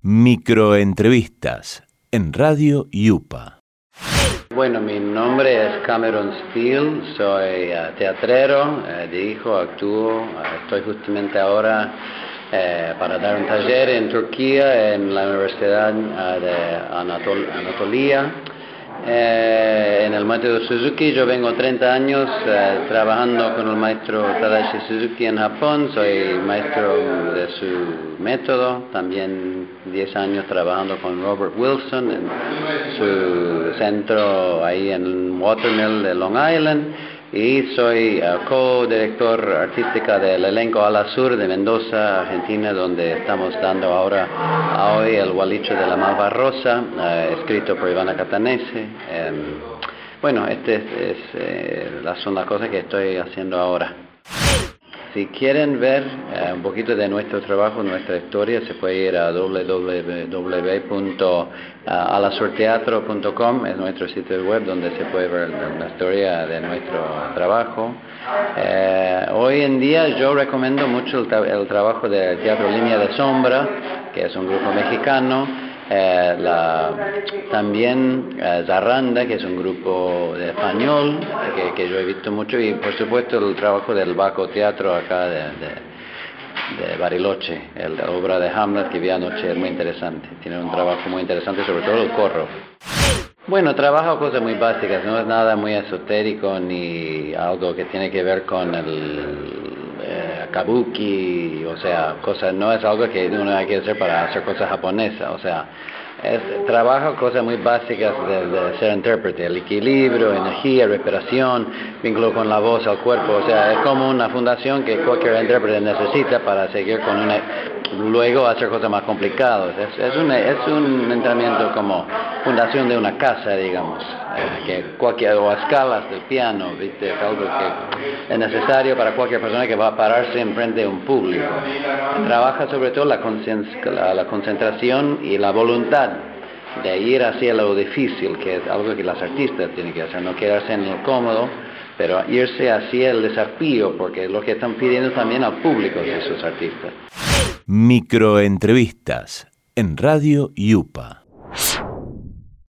Microentrevistas en Radio Yupa. Bueno, mi nombre es Cameron Steele, soy uh, teatrero, uh, dirijo, actúo, uh, estoy justamente ahora eh, para dar un taller en Turquía en la Universidad de Anatol Anatolia eh, en el método Suzuki yo vengo 30 años eh, trabajando con el maestro Tadashi Suzuki en Japón, soy maestro de su método, también 10 años trabajando con Robert Wilson en su centro ahí en Watermill de Long Island y soy uh, co-director artística del elenco Ala Sur de Mendoza, Argentina, donde estamos dando ahora a hoy el Gualicho de la Malva Rosa, uh, escrito por Ivana Catanese. Um, bueno, este es, es eh, son las cosas que estoy haciendo ahora. Si quieren ver eh, un poquito de nuestro trabajo, nuestra historia, se puede ir a www.alasorteatro.com, es nuestro sitio web donde se puede ver la historia de nuestro trabajo. Eh, hoy en día yo recomiendo mucho el, el trabajo del Teatro Línea de Sombra, que es un grupo mexicano eh, la, también eh, Zarranda, que es un grupo de español que, yo he visto mucho, y por supuesto el trabajo del Baco Teatro acá de, Bariloche, la obra de Hamlet que vi anoche es muy interesante, tiene un trabajo muy interesante, sobre todo el corro. Bueno, trabajo cosas muy básicas, no es nada muy esotérico ni algo que tiene que ver con el kabuki, o sea, cosas, no es algo que uno hay que hacer para hacer cosas japonesas, o sea, es, trabajo cosas muy básicas de, ser intérprete, el equilibrio, energía, respiración, vínculo con la voz al cuerpo, o sea, es como una fundación que cualquier intérprete necesita para seguir con una, luego hacer cosas más complicadas. Es, es, un, es un entrenamiento como fundación de una casa, digamos, eh, que cualquier, o escalas del piano, ¿viste? algo que es necesario para cualquier persona que va a pararse enfrente de un público. Trabaja sobre todo la, la, la concentración y la voluntad de ir hacia lo difícil, que es algo que las artistas tienen que hacer, no quedarse en lo cómodo, pero irse hacia el desafío, porque es lo que están pidiendo también al público de esos artistas. Microentrevistas en Radio Yupa.